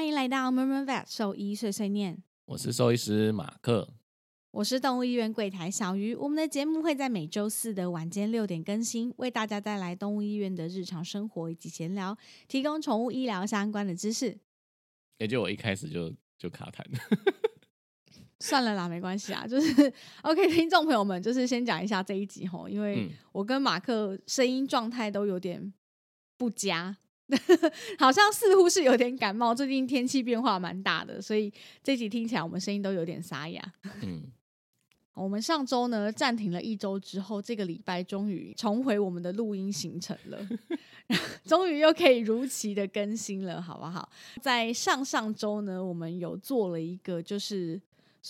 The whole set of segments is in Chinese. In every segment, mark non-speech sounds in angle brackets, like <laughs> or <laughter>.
欢迎来到 Murmur Vet 兽医碎碎念，我是兽医师马克。我是动物医院柜台小鱼。我们的节目会在每周四的晚间六点更新，为大家带来动物医院的日常生活以及闲聊，提供宠物医疗相关的知识。也就我一开始就就卡痰，算了啦，没关系啊，就是 OK。听众朋友们，就是先讲一下这一集吼，因为嗯我跟马克声音状态都有点不佳，<laughs> 好像似乎是有点感冒。最近天气变化蛮大的，所以这集听起来我们声音都有点沙哑。嗯，<laughs> 我们上周呢暂停了一周之后，这个礼拜终于重回我们的录音行程了，<laughs> 终于又可以如期的更新了，好不好？在上上周呢，我们有做了一个就是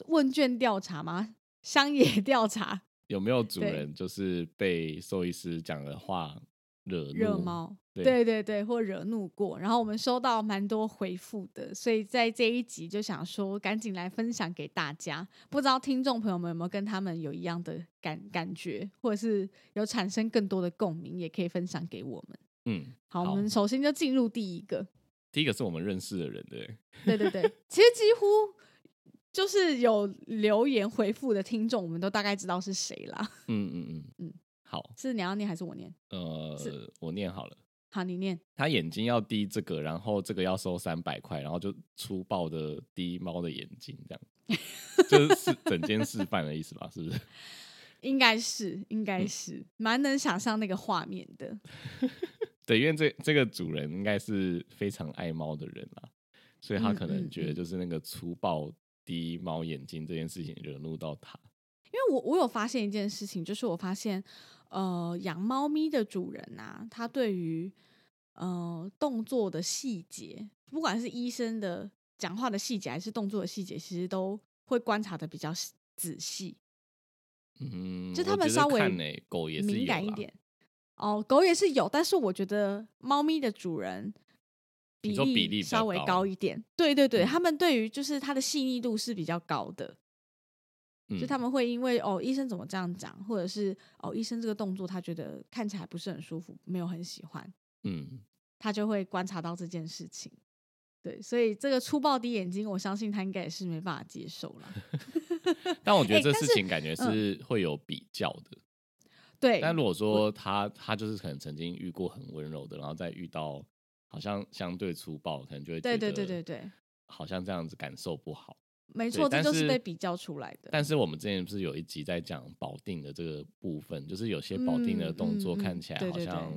问卷调查吗？乡野调查，有没有主人就是被兽医师讲的话惹怒惹？毛，对对对对，或惹怒过。然后我们收到蛮多回复的，所以在这一集就想说，赶紧来分享给大家。不知道听众朋友们有没有跟他们有一样的感感觉，或者是有产生更多的共鸣，也可以分享给我们。嗯，好，好我们首先就进入第一个。第一个是我们认识的人，对，对对对，其实几乎就是有留言回复的听众，我们都大概知道是谁啦。嗯嗯嗯嗯嗯，好，是你要念还是我念？呃，我念好了。好，你念。他眼睛要滴这个，然后这个要收三百块，然后就粗暴的滴猫的眼睛，这样，就是 <laughs> 整间示范的意思吧？是不是？<laughs> 应该是，应嗯该是，蛮能想象那个画面的。<laughs> 对，因为这这个主人应该是非常爱猫的人啦，所以他嗯可能觉得就是那个粗暴滴猫眼睛这件事情惹怒到他。因为我我有发现一件事情，就是我发现，呃，养猫咪的主人啊，他对于呃动作的细节，不管是医生的讲话的细节，还是动作的细节，其实都会观察的比较仔细，嗯，就他们稍微欸狗也。敏感一点。哦，狗也是有，但是我觉得猫咪的主人比例稍微高高一点。对对对，嗯他们对于就是它的细腻度是比较高的。就他嗯们会因为哦，医生怎么这样讲，或者是哦，医生这个动作他觉得看起来不是很舒服，没有很喜欢，嗯，他就会观察到这件事情。对，所以这个粗暴滴眼睛，我相信他应该也是没办法接受了。<laughs> 但我觉得这事情感觉嗯是会有比较的。对，但如果说他他就是可能曾经遇过很温柔的，然后再遇到好像相对粗暴，可能就会对对对对对，好像这样子感受不好。没错，这就是被比较出来的。但是我们之前不是有一集在讲保定的这个部分，就是有些保定的动作看起来好像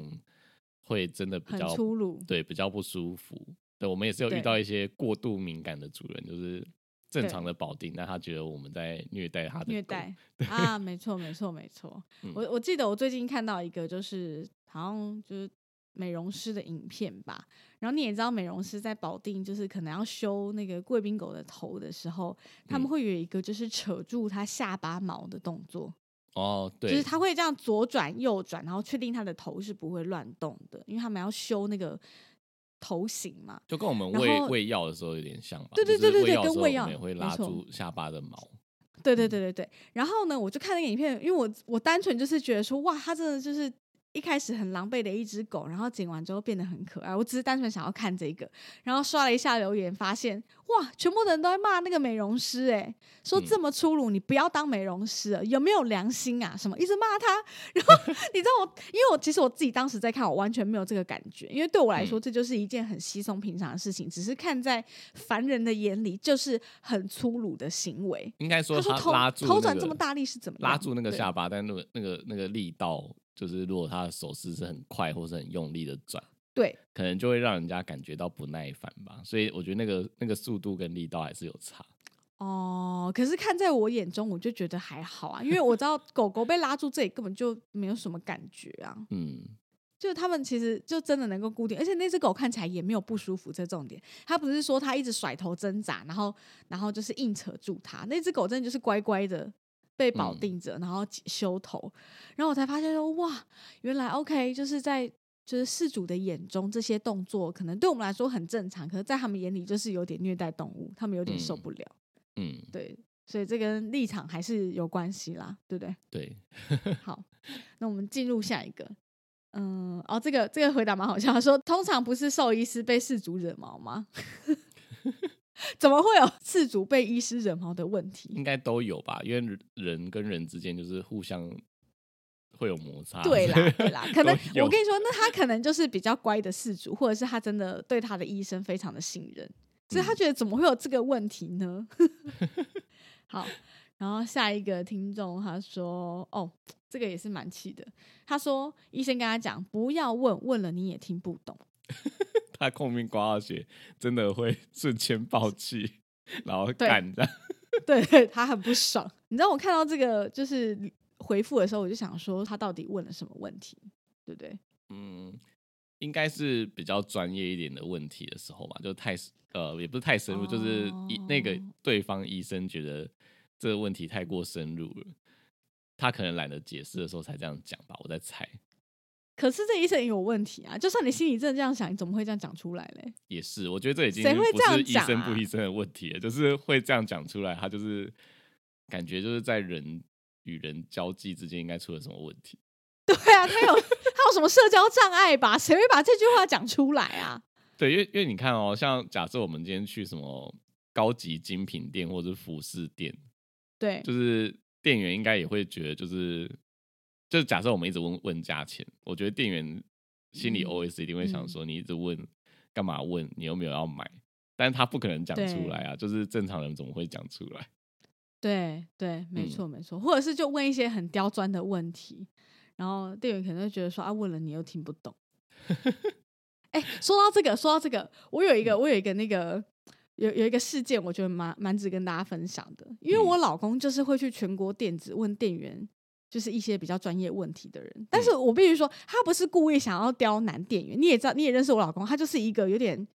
会真的比很较粗鲁，对比较不舒服。对，我们也是有遇到一些过度敏感的主人，就是正常的保定，但他觉得我们在虐待他的虐待啊，没错没错没错。<laughs> 嗯我我记得我最近看到一个，就是好像就是美容师的影片吧。然后你也知道，美容师在保定就是可能要修那个贵宾狗的头的时候，他们嗯会有一个就是扯住它下巴毛的动作，哦，对，就是他会这样左转右转，然后确定他的头是不会乱动的，因为他们要修那个头型嘛。就跟我们喂喂药的时候有点像吧？对对对对对跟喂药也会拉住下巴的毛。对对对对对。然后呢，我就看那个影片，因为我我单纯就是觉得说，哇，他真的就是一开始很狼狈的一只狗，然后剪完之后变得很可爱。我只是单纯想要看这个，然后刷了一下留言，发现哇，全部的人都在骂那个美容师、欸，说嗯这么粗鲁，你不要当美容师了，有没有良心啊？什么一直骂他。<laughs> 然后 <laughs> 你知道我，因为我其实我自己当时在看，我完全没有这个感觉，因为对我来说，嗯这就是一件很稀松平常的事情，只是看在凡人的眼里，就是很粗鲁的行为。应该说他拉住头那个转这么大力是怎么样拉住那个下巴，但那个那个那个力道，就是如果他的手势是很快或是很用力的转，对，可能就会让人家感觉到不耐烦吧。所以我觉得那个那个速度跟力道还是有差。哦，可是看在我眼中，我就觉得还好啊，因为我知道狗狗被拉住这里根本就没有什么感觉啊，嗯，就是他们其实就真的能够固定，而且那只狗看起来也没有不舒服，这重点。它不是说它一直甩头挣扎，然后然后就是硬扯住它，那只狗真的就是乖乖的被保嗯定着，然后修头，然后我才发现说哇，原来 OK 就是在。就是事主的眼中，这些动作可能对我们来说很正常，可是在他们眼里就是有点虐待动物，他们有点受嗯不了。嗯，对，所以这跟立场还是有关系啦，对不对？对，<laughs> 好，那我们进入下一个。嗯，哦，这个这个回答蛮好笑，他说通常不是兽医师被事主惹毛吗？<laughs> <laughs> 怎么会有饲主被医师惹毛的问题？应该都有吧，因为人人跟人之间就是互相会有摩擦。对啦，对啦，可能我跟你说，那他可能就是比较乖的事主，或者是他真的对他的医生非常的信任，所以他觉得怎么会有这个问题呢？<laughs> 好，然后下一个听众他说：“哦，这个也是蛮气的。他说医生跟他讲不要问，问了你也听不懂。他空命挂号血真的会瞬间爆气，然后对干这样。<laughs> 对对，他很不爽。你知道我看到这个就是回复的时候，我就想说他到底问了什么问题，对不对？嗯，应该是比较专业一点的问题的时候嘛，就太呃也不是太深入，就是医那个哦对方医生觉得这个问题太过深入了，他可能懒得解释的时候才这样讲吧，我在猜。可是这医生也有问题啊！就算你心里真的这样想，你怎么会这样讲出来嘞？也是，我觉得这已经谁会这样不是医生不医生的问题了，就是会这样讲出来，他就是感觉就是在人与人交际之间应该出了什么问题。<laughs> 对啊，他有他有什么社交障碍吧？谁会把这句话讲出来啊？<laughs> 对，因为因为你看哦，像假设我们今天去什么高级精品店或者是服饰店，对，就是店员应该也会觉得，就是就是假设我们一直问问价钱，我觉得店员心里嗯 OS 一定会想嗯说，你一直问干嘛问？你有没有要买？但是他不可能讲出来啊，就是正常人怎么会讲出来？<laughs> 对对，没嗯错没错，或者是就问一些很刁钻的问题，然后店员可能会觉得说啊，问了你又听不懂。哎、说到这个，说到这个，我有一嗯个，我有一个那个有有一个事件，我觉得蛮蛮值跟大家分享的，因为嗯我老公就是会去全国电子问店员。就是一些比较专业问题的人，但是嗯我必须说，他不是故意想要刁难店员。你也知道，你也认识我老公，他就是一个有点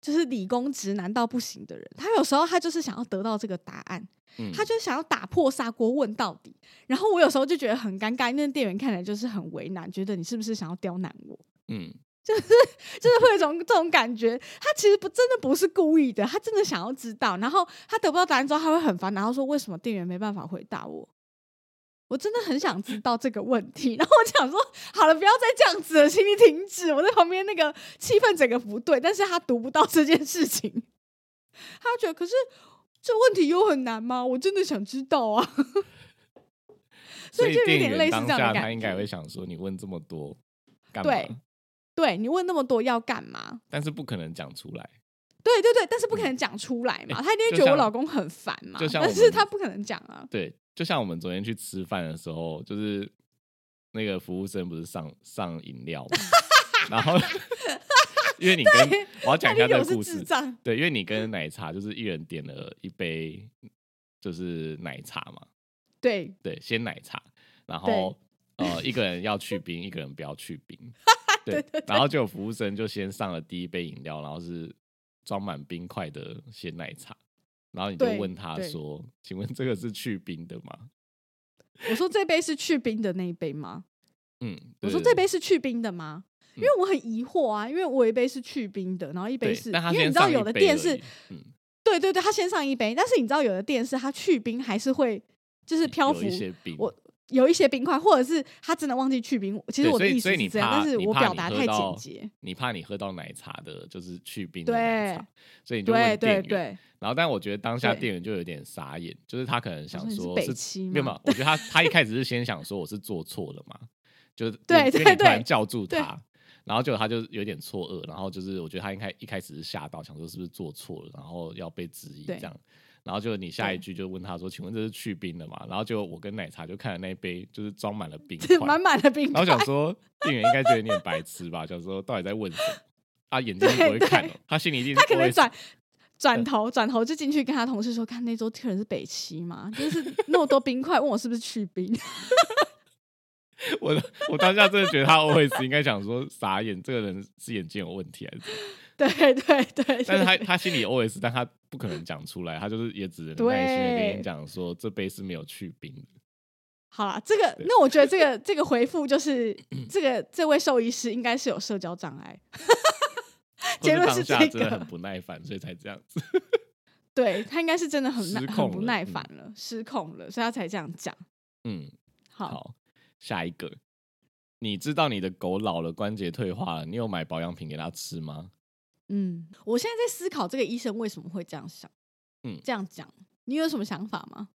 就是理工直男到不行的人。他有时候他就是想要得到这个答案，嗯，他就想要打破砂锅问到底。然后我有时候就觉得很尴尬，因为店员看起来就是很为难，觉得你是不是想要刁难我？嗯，就是就是会有一种这种感觉。他其实不真的不是故意的，他真的想要知道。然后他得不到答案之后，他会很烦，然后说为什么店员没办法回答我？我真的很想知道这个问题。然后我想说，好了，不要再这样子了，请你停止。我在旁边那个气氛整个不对，但是他读不到这件事情，他觉得可是这问题又很难吗？我真的想知道啊。所以就有点类似这样的感他应该会想说，你问这么多干嘛？对对你问那么多要干嘛？但是不可能讲出来。对对对，但是不可能讲出来嘛，欸他一定会觉得我老公很烦嘛。就像但是他不可能讲啊。对，就像我们昨天去吃饭的时候，就是那个服务生不是上上饮料嘛，然后 <laughs> 因为你跟我要讲一下这个故事，对，因为你跟奶茶就是一人点了一杯就是奶茶嘛，对对，鲜奶茶，然后 <laughs> 呃一个人要去冰，一个人不要去冰，<laughs> 对，然后就有服务生就先上了第一杯饮料，然后是装满冰块的鲜奶茶，然后你就对问他对说：“请问这个是去冰的吗 <laughs> 我说这杯是去冰的那一杯吗？？”嗯，我说对这杯是去冰的吗？因为嗯我很疑惑啊，因为我有一杯是去冰的，然后一杯，是，因为你知道有的店是嗯，对对对，他先上一杯，但是你知道有的店是它去冰还是会就是漂浮有一些冰块，或者是他真的忘记去冰。其实我的意思是这样，怕但是我表达太简洁。你怕你喝到奶茶的，就是去冰的奶对茶，所以你就对问店对员。对，然后，但我觉得当下店员就有点傻眼，就是他可能想说是没有嘛？我觉得他他一开始是先想说我是做错了嘛，就是 <laughs> 对对对突然叫住他，然后就他就有点错愕，然后就是我觉得他应该一开始是吓到，想说是不是做错了，然后要被质疑对这样。然后就你下一句就问他说：“请问这是去冰的吗？”然后就我跟奶茶就看了那一杯，就是装满了冰块，满满的冰然后块。想说，<laughs> 店员应该觉得你很白痴吧？想说到底在问什么？他眼睛不会看哦，他心里一定他可能转转头转头就进去跟他同事说：“看那桌客人是北七嘛，就是那么多冰块，问我是不是去冰。<laughs> 我我当下真的觉得他 always 应该想说傻眼，这个人是眼睛有问题还是？对”对对对，但是他他心里 always，但他不可能讲出来，他就是也只能耐心的跟你讲说这杯是没有去冰的。好了，这个那我觉得这 <laughs> 个这个回复就是这个这位兽医师应该是有社交障碍，结论是这个真的很，不耐烦，所以才这样子。对他应该是真的很耐很不耐烦了，失控了，所以他才这样讲。嗯，好，好，下一个，你知道你的狗老了关节退化了，你有买保养品给它吃吗？嗯，我现在在思考这个医生为什么会这样想，嗯这样讲，你有什么想法吗？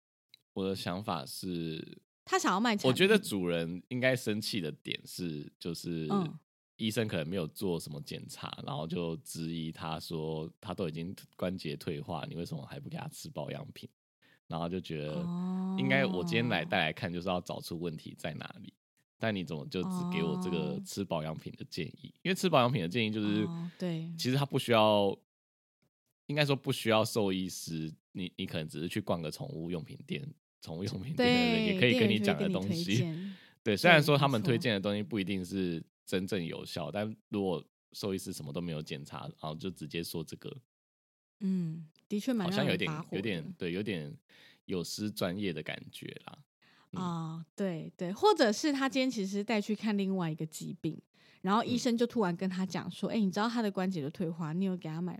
我的想法是，他想要卖产品，我觉得主人应该生气的点是，就是嗯医生可能没有做什么检查，然后就质疑他说他都已经关节退化，你为什么还不给他吃保养品？然后就觉得应该我今天来哦带来看，就是要找出问题在哪里。但你怎么就只给我这个哦吃保养品的建议？因为吃保养品的建议就是，哦对其实他不需要，应该说不需要兽医师，你你可能只是去逛个宠物用品店，宠物用品店的人，也可以跟你讲的东西。<laughs> 对，虽然说他们推荐的东西不一定是真正有效，但如果兽医师什么都没有检查，然后就直接说这个，嗯，的确蛮好像有点有点对，有点有失专业的感觉啦。嗯啊、对对，或者是他今天其实带去看另外一个疾病，然后医嗯生就突然跟他讲说：“哎、你知道他的关节的退化，你有给他买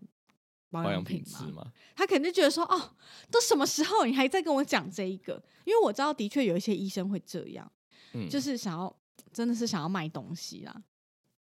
保养品品吗？”吃吗？他肯定觉得说：“哦，都什么时候你还在跟我讲这一个？”因为我知道的确有一些医生会这样，嗯，就是想要真的是想要卖东西啦，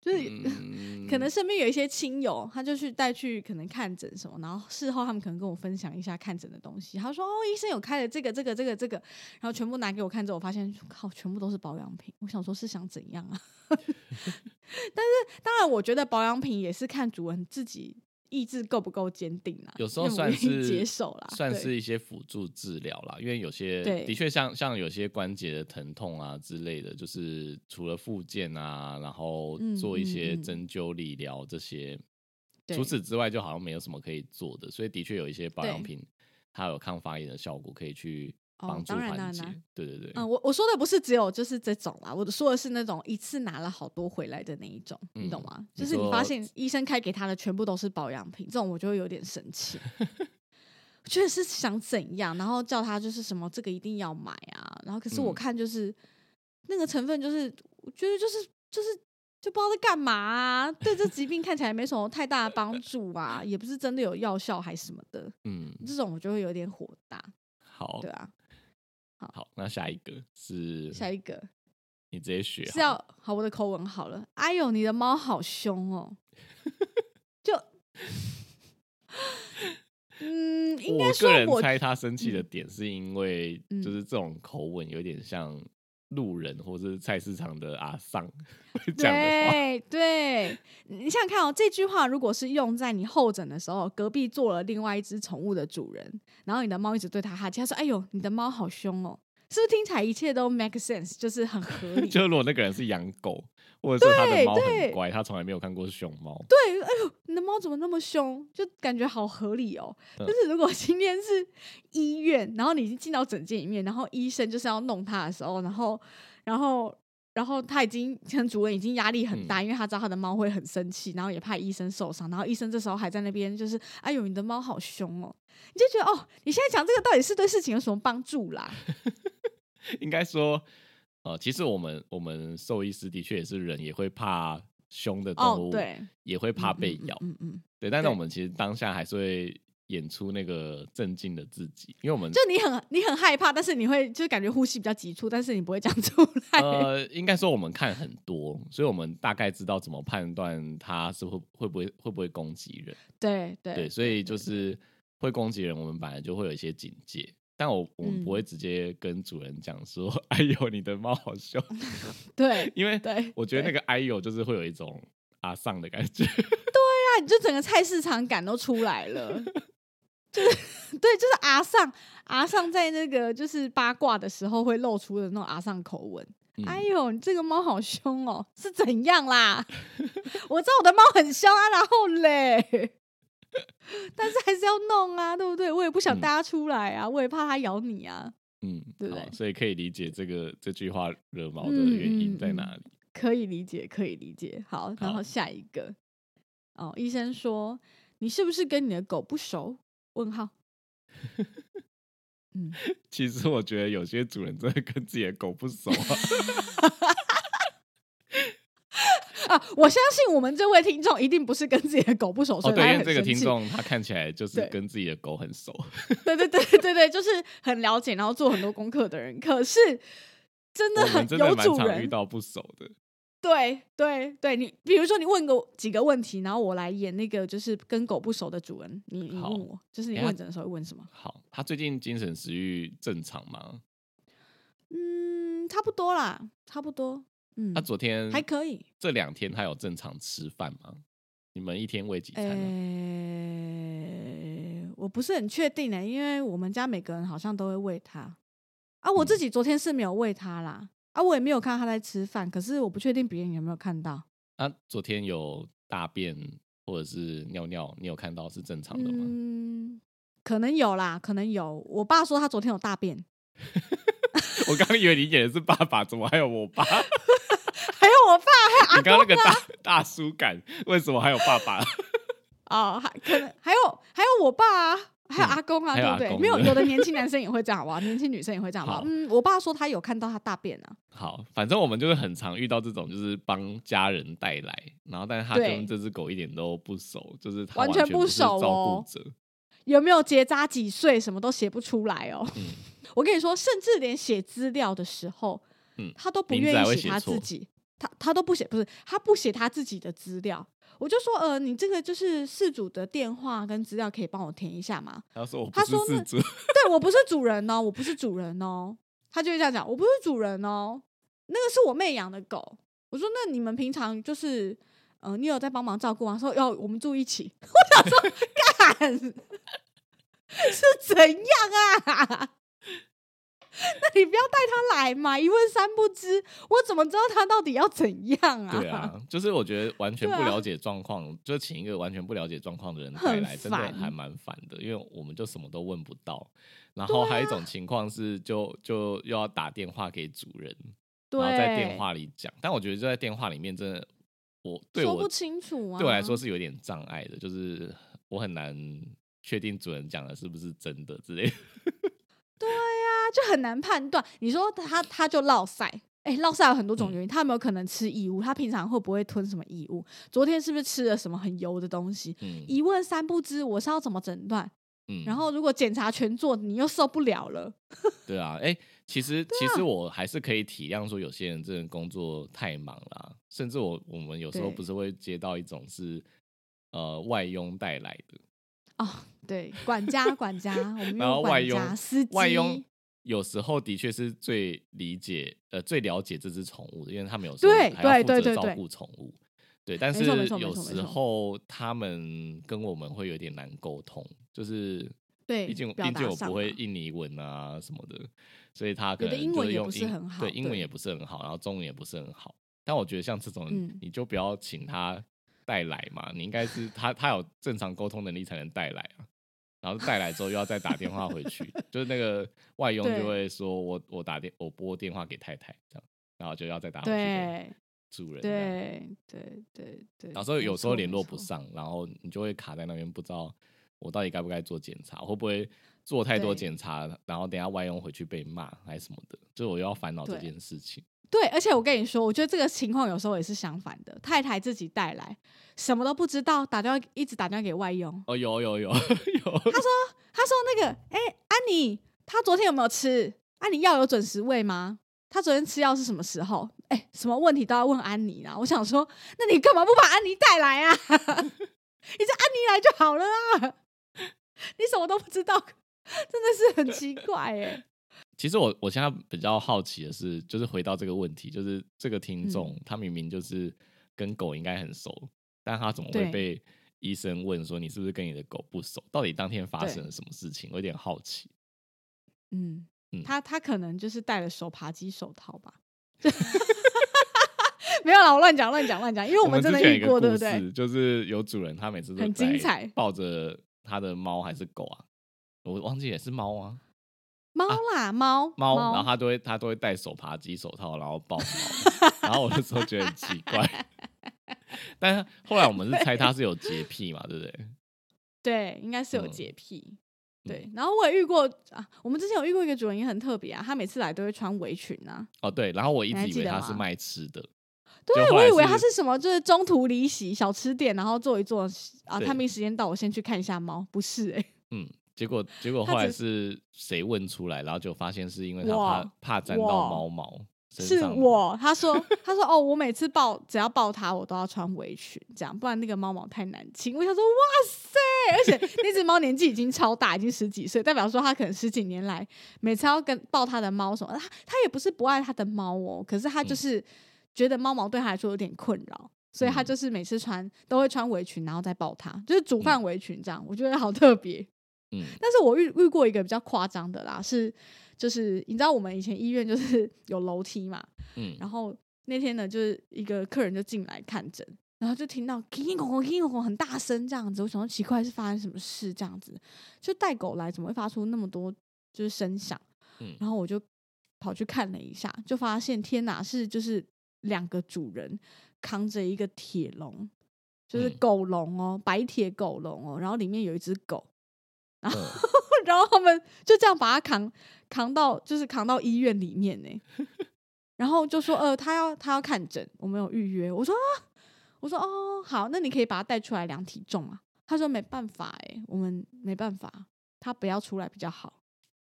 就是。嗯 <laughs> 可能身边有一些亲友，他就去带去可能看诊什么，然后事后他们可能跟我分享一下看诊的东西。他说：“哦，医生有开了这个、这个、这个、这个，然后全部拿给我看之后，我发现靠，全部都是保养品。我想说是想怎样啊？<laughs> 但是当然，我觉得保养品也是看主人自己意志够不够坚定啦，有时候算是接受啦，算是一些辅助治疗啦，因为有些对的确像像有些关节的疼痛啊之类的，就是除了复健啊，然后嗯做一些针灸理疗这些，对除此之外就好像没有什么可以做的，所以的确有一些保养品它有抗发炎的效果，可以去哦帮助当然当缓解然当然。对对对，嗯，我我说的不是只有就是这种啦，我说的是那种一次拿了好多回来的那一种，你懂嗯吗？就是你发现医生开给他的全部都是保养品，这种我就会有点生气。<laughs> 我觉得是想怎样，然后叫他就是什么这个一定要买啊，然后可是我嗯看就是、那个成分就是我觉得就是就是就不知道在干嘛啊，对这疾病看起来没什么太大的帮助啊，也不是真的有药效还什么的，嗯，这种我就会有点火大，好对，啊。好，那下一个是下一个你直接学是要好我的口吻好了。哎呦，你的猫好凶哦！<laughs> 就，<laughs> 嗯，应该我说我个人猜他生气的嗯点是因为嗯就是这种口吻有点像路人或是菜市场的阿桑会讲的话。对对，你想想看哦，这句话如果是用在你候诊的时候，隔壁坐了另外一只宠物的主人，然后你的猫一直对它哈气，他说：“哎呦，你的猫好凶哦！”是不是听起来一切都 make sense，就是很合理？<laughs> 就如果那个人是养狗，或者是他的猫很乖，他从来没有看过熊猫，对，哎呦，你的猫怎么那么凶？就感觉好合理哦。嗯就是 <laughs> 如果今天是医院，然后你已经进到诊间里面，然后医生就是要弄它的时候，然后，然后，然后他已经可能主人已经压力很嗯大，因为他知道他的猫会很生气，然后也怕医生受伤，然后医生这时候还在那边就是，哎呦，你的猫好凶哦，你就觉得哦，你现在讲这个到底是对事情有什么帮助啦？<laughs> 应该说，呃，其实我们我们兽医师的确也是人，也会怕凶的动物，，哦对，也会怕被咬，嗯嗯嗯嗯对。但是我们其实当下还是会演出那个镇静的自己，因为我们就你很你很害怕，但是你会就是感觉呼吸比较急促，但是你不会讲出 <laughs> 来。呃，应该说我们看很多，所以我们大概知道怎么判断它是会会不会会不会攻击人。对对对，所以就是会攻击人，我们本来就会有一些警戒。但我我们不嗯会直接跟主人讲说：“哎呦，你的猫好凶。<laughs> <laughs> 对”因为对，我觉得那个个哎呦，就是会有一种阿丧的感觉。<laughs> 对啊你就整个菜市场感都出来了。就是对，就是阿尚阿尚在那个就是八卦的时候会露出的那种阿尚口吻。嗯哎呦，你这个猫好凶哦，是怎样啦？我知道我的猫很凶啊，然后嘞，但是还是要弄啊，对不对？我也不想嗯大家出来啊，我也怕它咬你啊。嗯，对不对所以可以理解这个这句话惹毛的嗯原因在哪里。可以理解，可以理解。好，然后下一个，哦，医生说你是不是跟你的狗不熟？问号。嗯，<laughs> 其实我觉得有些主人真的跟自己的狗不熟啊。<laughs> 啊，我相信我们这位听众一定不是跟自己的狗不熟，所哦，对，因为这个听众他看起来就是跟自己的狗很熟。对对对对对，就是很了解，然后做很多功课的人。可是真的很有主人，常遇到不熟的。对对对，你比如说你问个几个问题，然后我来演那个就是跟狗不熟的主人。你你问我，就是你问诊的时候会问什么？好，他最近精神食欲正常吗？嗯，差不多啦，差不多。嗯他，昨天还可以。这两天他有正常吃饭吗？你们一天喂几餐啊？呃，我不是很确定呢、因为我们家每个人好像都会喂他啊。我自己昨天是没有喂他啦，啊，我也没有看到它在吃饭，可是我不确定别人有没有看到。他昨天有大便或者是尿尿，你有看到是正常的吗？嗯，可能有啦，可能有。我爸说他昨天有大便，<laughs> 我刚刚以为你演的是爸爸，怎么还有我爸？还有我爸，还有你刚刚那个大大叔感，为什么还有爸爸？<laughs> 哦，还可能还有还有我爸啊，还有嗯阿公啊，对不对？没有，有的年轻男生也会这样，好不好？年轻女生也会这样，好不好？好嗯，我爸说他有看到他大便啊，好，反正我们就是很常遇到这种，就是帮家人带来，然后但是他对跟这只狗一点都不熟，就是他完全不熟照哦。有没有结扎几岁，什么都写不出来哦。嗯 <laughs> 我跟你说，甚至连写资料的时候，嗯他都不愿意写他自己，他他都不写，不是他不写他自己的资料。我就说，呃，你这个就是事主的电话跟资料，可以帮我填一下吗？他说我不是他说那对我不是主人哦，我不是主人哦。他就会这样讲，我不是主人哦，那个是我妹养的狗。我说，那你们平常就是，呃，你有在帮忙照顾吗？说要我们住一起。<laughs> 我想说，<laughs> 干 <laughs> 是怎样啊？<laughs> 那你不要带他来嘛，一问三不知，我怎么知道他到底要怎样啊？对啊，就是我觉得完全不了解状况，<laughs> 就请一个完全不了解状况的人带来，真的还蛮烦的，因为我们就什么都问不到。然后还有一种情况是就，就又要打电话给主人，对，然后在电话里讲。但我觉得就在电话里面，真的我对我说不清楚啊。对我来说是有点障碍的，就是我很难确定主人讲的是不是真的之类的。他就很难判断。你说他他就落塞，哎、落塞有很多种嗯原因，他有没有可能吃异物？他平常会不会吞什么异物？昨天是不是吃了什么很油的东西？嗯一问三不知，我是要怎么诊断？嗯然后如果检查全做，你又受不了了。对啊，哎、其实、<laughs> 其实我还是可以体谅说有些人真的工作太忙啦，甚至我我们有时候不是会接到一种是呃外佣带来的，哦，对，管家管家，我们然后外用管家佣司机，外佣有时候的确是最理解呃最了解这只宠物的，因为他们有时候对还要负责照顾宠物。对，但是有时候他们跟我们会有点难沟通，就是对毕竟表毕竟我不会印尼文啊什么的，所以他可能就是英文也不是很好对对英文也不是很好，然后中文也不是很好。但我觉得像这种，嗯你就不要请他带来嘛，你应该是他他有正常沟通能力才能带来啊。然后带来之后又要再打电话回去，就是那个外佣就会说我我打电我拨电话给太太这样，然后就要再打回去给对主人这样。对对对对，然后有时候联络不上，然后你就会卡在那边，不知道我到底该不该做检查，会不会做太多检查，然后等下外佣回去被骂还是什么的，就是我又要烦恼这件事情。对，而且我跟你说，我觉得这个情况有时候也是相反的，太太自己带来，什么都不知道，打电话一直打电话给外佣，哦，有有有有，他说他说那个，哎、安妮，他昨天有没有吃？安妮药有准时喂吗？他昨天吃药是什么时候？哎、什么问题都要问安妮啊！我想说，那你干嘛不把安妮带来啊？<laughs> 你叫安妮来就好了啊！<laughs> 你什么都不知道，<laughs> 真的是很奇怪哎、其实我我现在比较好奇的是，就是回到这个问题，就是这个听众、嗯他明明就是跟狗应该很熟，但他怎么会被医生问说你是不是跟你的狗不熟？到底当天发生了什么事情？我有点好奇。嗯嗯，他他可能就是戴了手扒鸡手套吧。<laughs> 没有啦，我乱讲乱讲乱讲，因为我们真的遇过，对不对？事，就是有主人他每次都很精彩抱着他的猫还是狗啊，我忘记也是猫啊，猫啦，猫猫，然后他都会他都会戴手扒鸡手套，然后抱猫，然后我那时候觉得很奇怪，<laughs> 但是后来我们是猜他是有洁癖嘛，对不对？<laughs> 对，应该是有嗯洁癖。对，然后我也遇过啊，我们之前有遇过一个主人也很特别啊，他每次来都会穿围裙啊。哦对，然后我一直以为他是卖吃的，对，我以为他是什么，就是中途离席小吃店，然后坐一坐啊，对探病时间到，我先去看一下猫。不是哎、嗯，结果结果他后来是谁问出来，然后就发现是因为他怕怕沾到哇猫毛，是我，他说，他说，哦，我每次抱，只要抱它，我都要穿围裙，这样，不然那个猫毛太难清。我想说，哇塞，而且那只猫年纪已经超大，已经十几岁，代表说它可能十几年来，每次要跟抱它的猫什么，它它也不是不爱它的猫哦，可是它就是觉得猫毛对它来说有点困扰，所以它就是每次穿都会穿围裙，然后再抱它，就是煮饭围裙这样，我觉得好特别。嗯，但是我遇遇过一个比较夸张的啦，是。就是你知道我们以前医院就是 <laughs> 有楼梯嘛，嗯，然后那天呢，就是一个客人就进来看诊，然后就听到叮叮咣咣、叮叮咣咣很大声这样子，我想说奇怪是发生什么事这样子，就带狗来怎么会发出那么多就是声响，嗯，然后我就跑去看了一下，就发现天哪，是就是两个主人扛着一个铁笼，就是狗笼哦，白铁狗笼哦，然后里面有一只狗，然后。<laughs> 然后他们就这样把他扛扛到，就是扛到医院里面呢。<laughs> 然后就说：“呃，他要他要看诊，我们有预约。”我说：“啊，我说哦，好，那你可以把他带出来量体重啊。”他说：“没办法，哎，我们没办法，他不要出来比较好。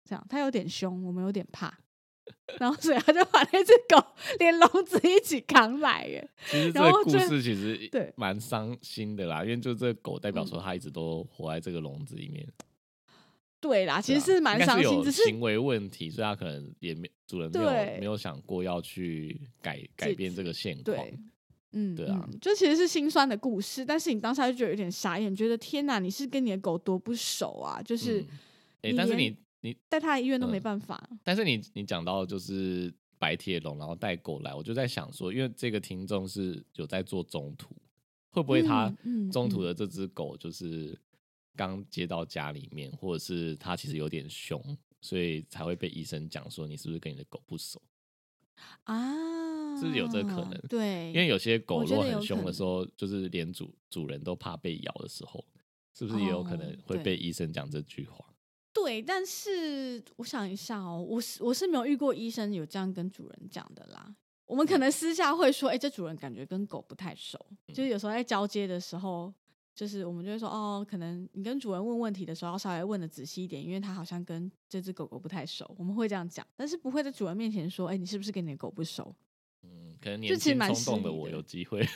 这样他有点凶，我们有点怕。<laughs> 然后所以他就把那只狗连笼子一起扛来。哎，其实这个故事其实对蛮伤心的啦，因为就这个狗代表说他一直都活在这个笼子里面。”对啦，其实是蛮伤心，只是行为问题，所以他可能也没主人没有没有想过要去改改变这个现况。嗯，对啊，就其实是心酸的故事，但是你当下就觉得有点傻眼，觉得天哪，你是跟你的狗多不熟啊！就是，哎，但是你你带他医院都没办法。但是你你讲到就是白铁笼，然后带狗来，我就在想说，因为这个听众是有在做中途，会不会他中途的这只狗就是？刚接到家里面，或者是它其实有点凶，所以才会被医生讲说你是不是跟你的狗不熟啊？是有这个可能，对，因为有些狗如果很凶的时候，就是连主主人都怕被咬的时候，是不是也有可能会被医生讲这句话？对，但是我想一下哦，我是我是没有遇过医生有这样跟主人讲的啦。我们可能私下会说，哎，这主人感觉跟狗不太熟，就是有时候在交接的时候。就是我们就会说哦，可能你跟主人问问题的时候要稍微问的仔细一点，因为他好像跟这只狗狗不太熟，我们会这样讲，但是不会在主人面前说，哎，你是不是跟你的狗不熟？嗯，可能年轻冲动的我有 <laughs> 机会，<laughs>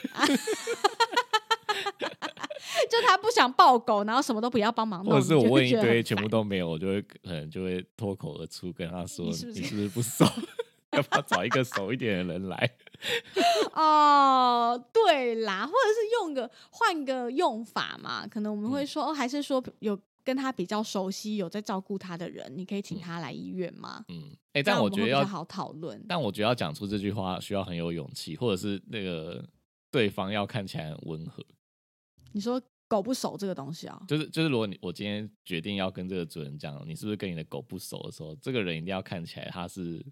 就他不想抱狗，然后什么都不要帮忙，或者是我问一堆全部都没有，我就会可能就会脱口而出跟他说，你是不是不熟？<laughs> 要不要找一个熟一点的人来？<laughs> 哦，对啦，或者是用个换个用法嘛？可能我们会说，哦，还是说有跟他比较熟悉、有在照顾他的人，你可以请他来医院吗？嗯，哎，但我觉得要好讨论。但我觉得要讲出这句话需要很有勇气，或者是那个对方要看起来很温和。你说狗不熟这个东西啊？就是就是，如果你我今天决定要跟这个主人讲，你是不是跟你的狗不熟的时候，这个人一定要看起来他是。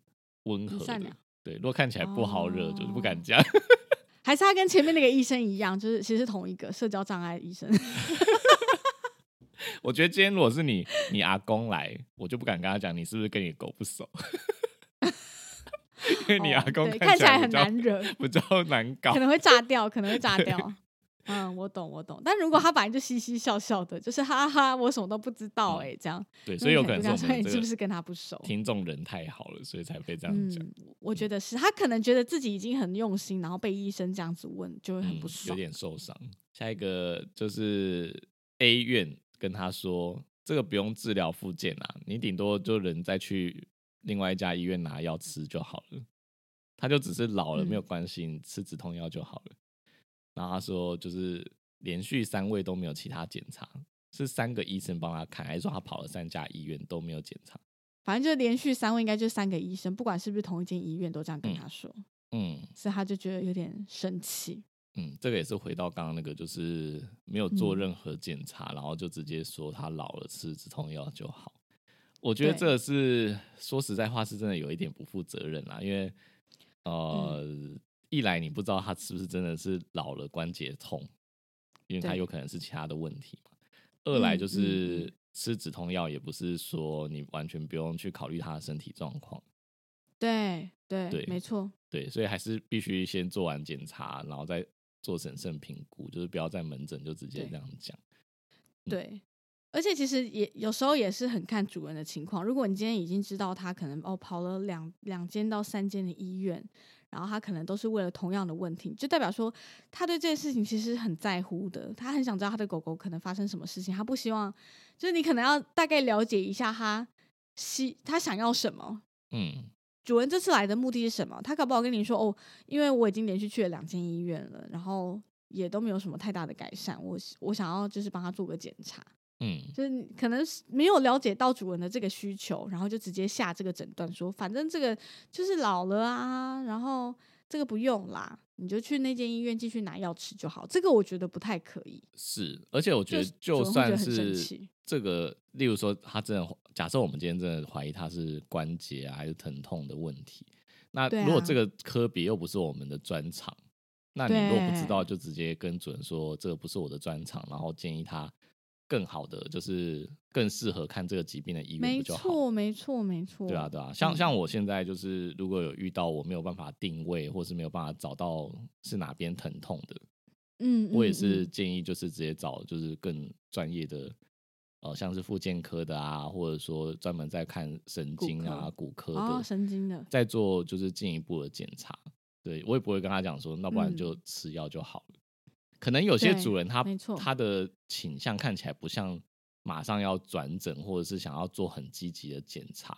温和的，对，如果看起来不好惹，就是不敢讲。<laughs> 还是他跟前面那个医生一样，就是其实同一个社交障碍医生。<laughs> 我觉得今天如果是你，你阿公来，我就不敢跟他讲你是不是跟你狗不熟，<laughs> 因为你阿公看起来很难惹，比较难搞，可能会炸掉，可能会炸掉。嗯，我懂，我懂。但如果他本来就嘻嘻笑笑的，就是哈哈，我什么都不知道哎，这样。对，所以有可能说你是不是跟他不熟？听众人太好了，所以才被这样讲。我觉得是他可能觉得自己已经很用心，然后被医生这样子问，就会很不爽，有点受伤。下一个就是 A 院跟他说，这个不用治疗复健啊，你顶多就人再去另外一家医院拿药吃就好了。他就只是老了没有关系，你吃止痛药就好了。然后他说，就是连续三位都没有其他检查，是三个医生帮他看，还是说他跑了三家医院都没有检查？反正就连续三位，应该就三个医生，不管是不是同一间医院，都这样跟他说。嗯，所以他就觉得有点生气。嗯，这个也是回到刚刚那个，就是没有做任何检查，然后就直接说他老了吃止痛药就好。我觉得这是说实在话，是真的有一点不负责任啦，因为呃。一来你不知道他是不是真的是老了关节痛，因为他有可能是其他的问题嘛。二来就是吃止痛药也不是说你完全不用去考虑他的身体状况。对对对，没错。对，所以还是必须先做完检查，然后再做审慎评估，就是不要在门诊就直接这样讲。对。而且其实也有时候也是很看主人的情况。如果你今天已经知道他可能哦跑了两两间到三间的医院，然后他可能都是为了同样的问题，就代表说他对这件事情其实很在乎的，他很想知道他的狗狗可能发生什么事情，他不希望就是你可能要大概了解一下他希他想要什么。嗯，主人这次来的目的是什么？他搞不好跟你说哦，因为我已经连续去了两间医院了，然后也都没有什么太大的改善，我我想要就是帮他做个检查。嗯，就是你可能是没有了解到主人的这个需求，然后就直接下这个诊断说，反正这个就是老了啊，然后这个不用啦，你就去那间医院继续拿药吃就好。这个我觉得不太可以。是，而且我觉得就算是这个，例如说他真的假设我们今天真的怀疑他是关节啊还是疼痛的问题，那如果这个科别又不是我们的专长，那你如果不知道，就直接跟主人说这个不是我的专长，然后建议他更好的就是更适合看这个疾病的医院没？错，没错，没错。对啊，对啊，像嗯像我现在就是，如果有遇到我没有办法定位，或是没有办法找到是哪边疼痛的，嗯，我也嗯是建议就是直接找就是更专业的，呃，像是复健科的啊，或者说专门在看神经啊、科骨科的，神经的，再做就是进一步的检查。对我也不会跟他讲说，那不然嗯就吃药就好了。可能有些主人他他的倾向看起来不像马上要转诊，或者是想要做很积极的检查。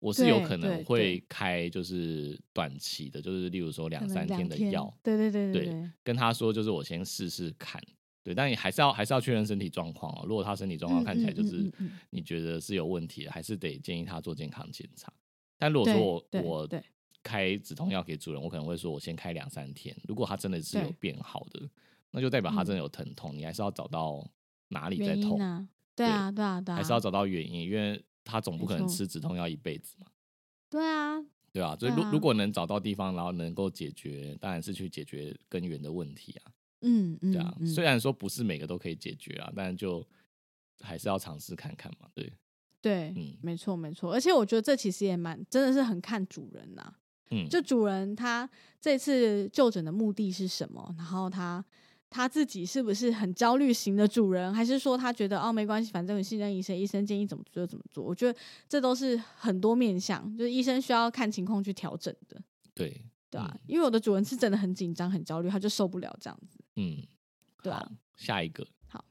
我是有可能对会开就是短期的，就是例如说两三天的药，对对对对对，跟他说就是我先试试看，对，但你还是要还是要确认身体状况哦。如果他身体状况嗯看起来就是你觉得是有问题的，还是得建议他做健康检查。但如果说我我开止痛药给主人，我可能会说我先开两三天，如果他真的是有对变好的，那就代表他嗯真的有疼痛，你还是要找到哪里在痛因，啊，对啊，对啊，对啊，还是要找到原因，因为他总不可能吃止痛药一辈子嘛。对啊，对啊，所以如如果能找到地方，然后能够解决，当然是去解决根源的问题啊。嗯嗯，对啊，嗯虽然说不是每个都可以解决啊，但就还是要尝试看看嘛。对，对，嗯没错没错，而且我觉得这其实也蛮真的是很看主人呐、嗯，就主人他这次就诊的目的是什么，然后他他自己是不是很焦虑型的主人，还是说他觉得哦没关系，反正我信任医生，医生建议怎么做就怎么做。我觉得这都是很多面向，就是医生需要看情况去调整的，对，对啊，嗯因为我的主人是真的很紧张、很焦虑，他就受不了这样子。嗯，对啊，下一个，好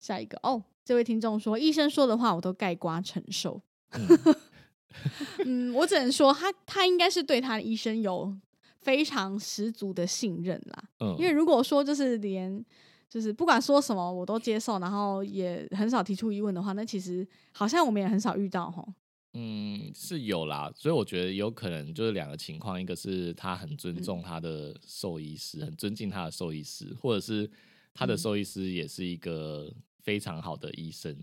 下一个哦，这位听众说，医生说的话我都盖瓜承受。嗯 <laughs> 嗯，我只能说他他应该是对他的医生有非常十足的信任啦。嗯，因为如果说就是连就是不管说什么我都接受，然后也很少提出疑问的话，那其实好像我们也很少遇到吼。嗯是有啦，所以我觉得有可能就是两个情况，一个是他很尊嗯重他的兽医师，很尊敬他的兽医师，或者是他的嗯兽医师也是一个非常好的医生，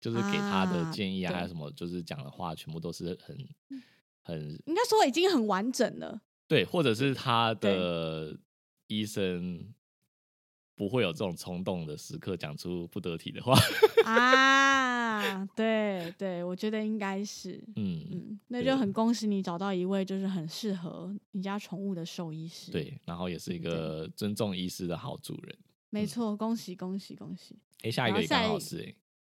就是给他的啊建议啊，还有对什么就是讲的话，全部都是很很应该说已经很完整了。对，或者是他的医生不会有这种冲动的时刻讲出不得体的话。<laughs> 啊，对对，我觉得应该是，嗯，嗯，那就很恭喜你找到一位就是很适合你家宠物的兽医师。，对，然后也是一个尊重医师的好主人。没错，恭喜恭喜恭喜！哎，下一然后个也刚好是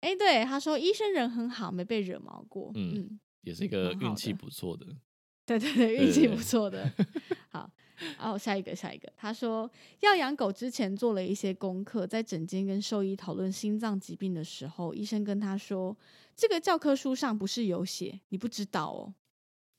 哎，哎，对，他说医生人很好，没被惹毛过。嗯嗯，也是一个运气不错的。对对对，运气不错的。<laughs> 好，哦，下一个，下一个。他说要养狗之前做了一些功课，在诊间跟兽医讨论心脏疾病的时候，医生跟他说，这个教科书上不是有写，你不知道哦。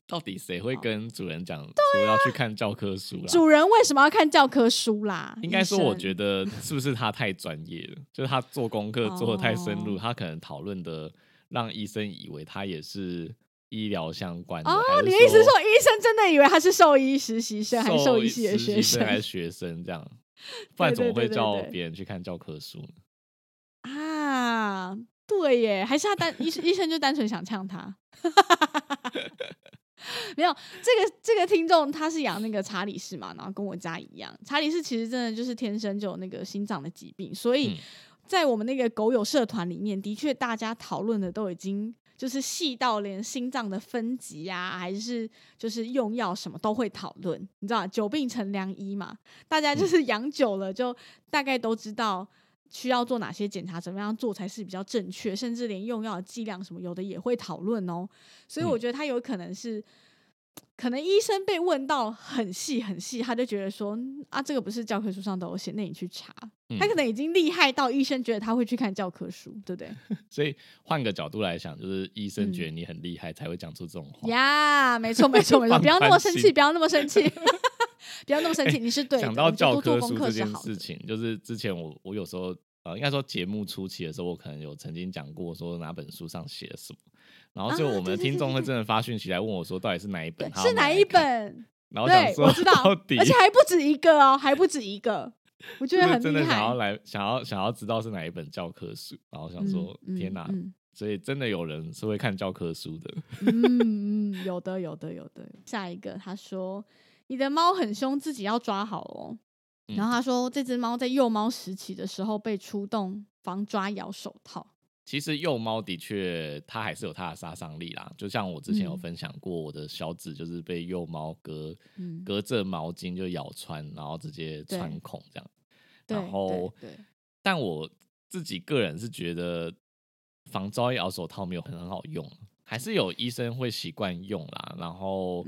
到底谁会跟主人讲说要去看教科书啦？主人为什么要看教科书啦？应该说，我觉得得是不是他太专业了？就是他做功课做的太深入，哦他可能讨论的让医生以为他也是医疗相关的。哦你的意思是说医生真的以为他是兽医实习生，还是兽医系的实学生习还是学生这样？<laughs> 不然怎么会叫别人去看教科书呢？啊？对耶，还是他单医医生就单纯想呛他。<laughs> 没有这个这个听众他是养那个查理士嘛，然后跟我家一样，查理士其实真的就是天生就有那个心脏的疾病，所以嗯在我们那个狗友社团里面，的确大家讨论的都已经就是细到连心脏的分级啊，还是就是用药什么都会讨论，你知道久病成良医嘛，大家就是养久了就大概都知道。需要做哪些检查，怎么样做才是比较正确，甚至连用药的剂量什么有的也会讨论哦。所以我觉得他有可能是。可能医生被问到很细很细，他就觉得说啊，这个不是教科书上都有写，那你去查。他可能已经厉害到医生觉得他会去看教科书，对不对？<laughs> 所以换个角度来想，就是医生觉得你很厉害，才会讲出这种话。呀，没错没错没错，<laughs> 不要那么生气，不要那么生气，不要那么生气，你是对。讲到教科书这件事情，就是之前我我有时候呃，应该说节目初期的时候，我可能有曾经讲过说哪本书上写了什么。然后就我们的听众会真的发讯息来问我说，到底是哪一本？是哪一本？然后想说，我知道，而且还不止一个哦，还不止一个。我觉得很真的想要来，想要想要知道是哪一本教科书。然后想说，天哪！所以真的有人是会看教科书的。嗯嗯，<laughs> 有的有的有的。下一个，他说你的猫很凶，自己要抓好哦。然后他说，这只猫在幼猫时期的时候被出动防抓咬手套。其实幼猫的确，它还是有它的杀伤力啦。就像我之前有分享过，我的小指就是被幼猫隔隔着毛巾就咬穿，然后直接穿孔这样。然后，但我自己个人是觉得防抓咬手套没有很很好用，还是有医生会习惯用啦。然后，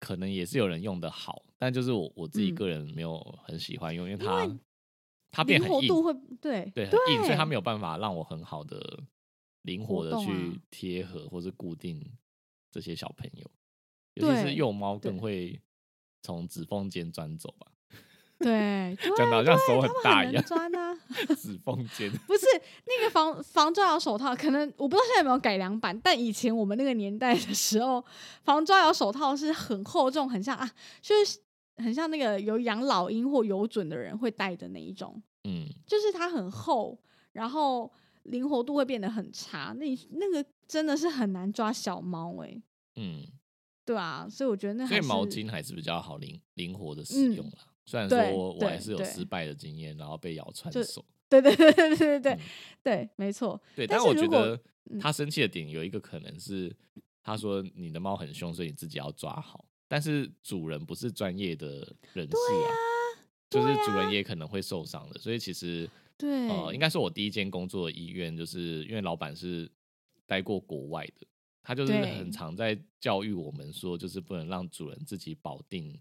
可能也是有人用的好，但就是我我自己个人没有很喜欢用，因为它。它变很硬，对对很硬，所以它没有办法让我很好的灵活的去贴合或是固定这些小朋友，尤其是幼猫更会从指缝间钻走吧。<laughs> 对，讲的好像手很大一样，钻啊，<laughs> 指缝间不是那个防防抓咬手套，可能我不知道现在有没有改良版，但以前我们那个年代的时候，防抓咬手套是很厚重，很像啊，就是。很像那个有养老鹰或有准的人会戴的那一种，嗯，就是它很厚，然后灵活度会变得很差，那那个真的是很难抓小猫哎，嗯，对啊，所以我觉得那所以毛巾还是比较好灵灵活的使用了，虽然说我我还是有失败的经验，然后被咬穿手，<laughs> 对对对对对对对，没错，对，但是我觉得他生气的点有一个可能是他说你的猫很凶，所以你自己要抓好。但是主人不是专业的人士啊，就是主人也可能会受伤的，所以其实对呃，应该是我第一间工作的医院，就是因为老板是待过国外的，他就是很常在教育我们说，就是不能让主人自己保定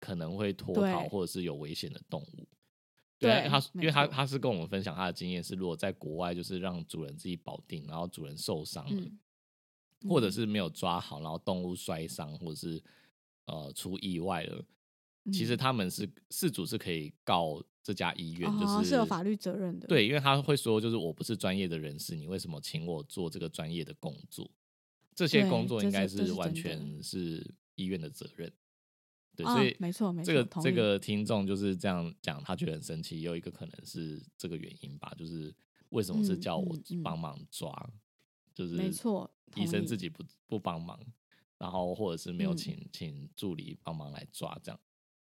可能会脱逃或者是有危险的动物。对，他因为他他是跟我们分享他的经验是，如果在国外就是让主人自己保定，然后主人受伤了，或者是没有抓好，然后动物摔伤或者是。呃，出意外了，其实他们是事主是可以告这家医院，就是是有法律责任的。对，因为他会说，就是我不是专业的人士，你为什么请我做这个专业的工作？这些工作应该是完全是医院的责任。对，所以没错，没错。这个这个听众就是这样讲，他觉得很生气。有一个可能是这个原因吧，就是为什么是叫我帮忙抓？就是没错，医生自己不不帮忙。然后或者是没有请请助理帮忙来抓这样，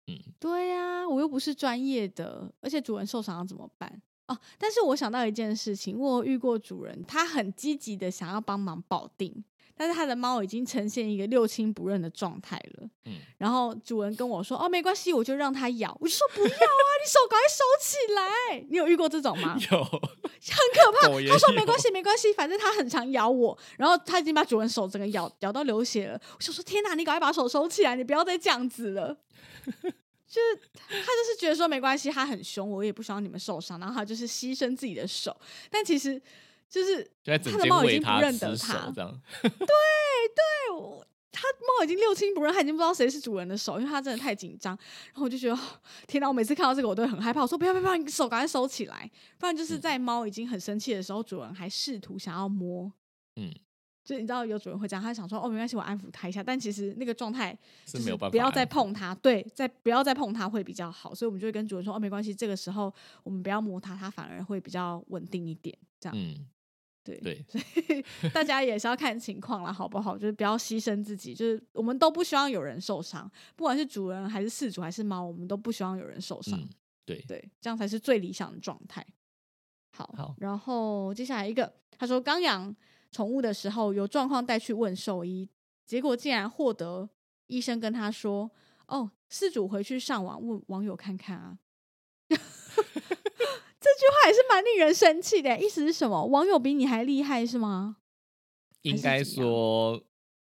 嗯，对呀，我又不是专业的，而且主人受伤要怎么办？哦，但是我想到一件事情，我遇过主人，他很积极的想要帮忙保定。但是他的猫已经呈现一个六亲不认的状态了。嗯，然后主人跟我说：“哦，没关系，我就让它咬。”我就说：“不要啊，<laughs> 你手赶快收起来。”你有遇过这种吗？有，<laughs> 很可怕。他说：“没关系，没关系，反正它很常咬我。”然后他已经把主人手整个咬咬到流血了。我想说：“天哪，你赶快把手收起来，你不要再这样子了。”就是他就是觉得说没关系，他很凶，我也不希望你们受伤。然后他就是牺牲自己的手，但其实。就是他的猫已经不认得他，这样 <laughs> 对对，我他猫已经六亲不认，他已经不知道谁是主人的手，因为他真的太紧张。然后我就觉得天哪！我每次看到这个，我都很害怕。我说不要不要不要，你手赶快收起来，不然就是在猫已经很生气的时候，主人还试图想要摸。嗯，就你知道有主人会这样，他想说哦没关系，我安抚他一下。但其实那个状态是没有办法，不要再碰它，对，再不要再碰它会比较好。所以我们就会跟主人说哦没关系，这个时候我们不要摸它，它反而会比较稳定一点。这样，嗯。对对，所以 <laughs> 大家也是要看情况了，好不好？就是不要牺牲自己，就是我们都不希望有人受伤，不管是主人还是饲主还是猫，我们都不希望有人受伤。对对，这样才是最理想的状态。好，然后接下来一个，他说刚养宠物的时候有状况带去问兽医，结果竟然获得医生跟他说：“哦，饲主回去上网问网友看看啊。” <laughs> 这句话也是蛮令人生气的，意思是什么？网友比你还厉害是吗？应该说，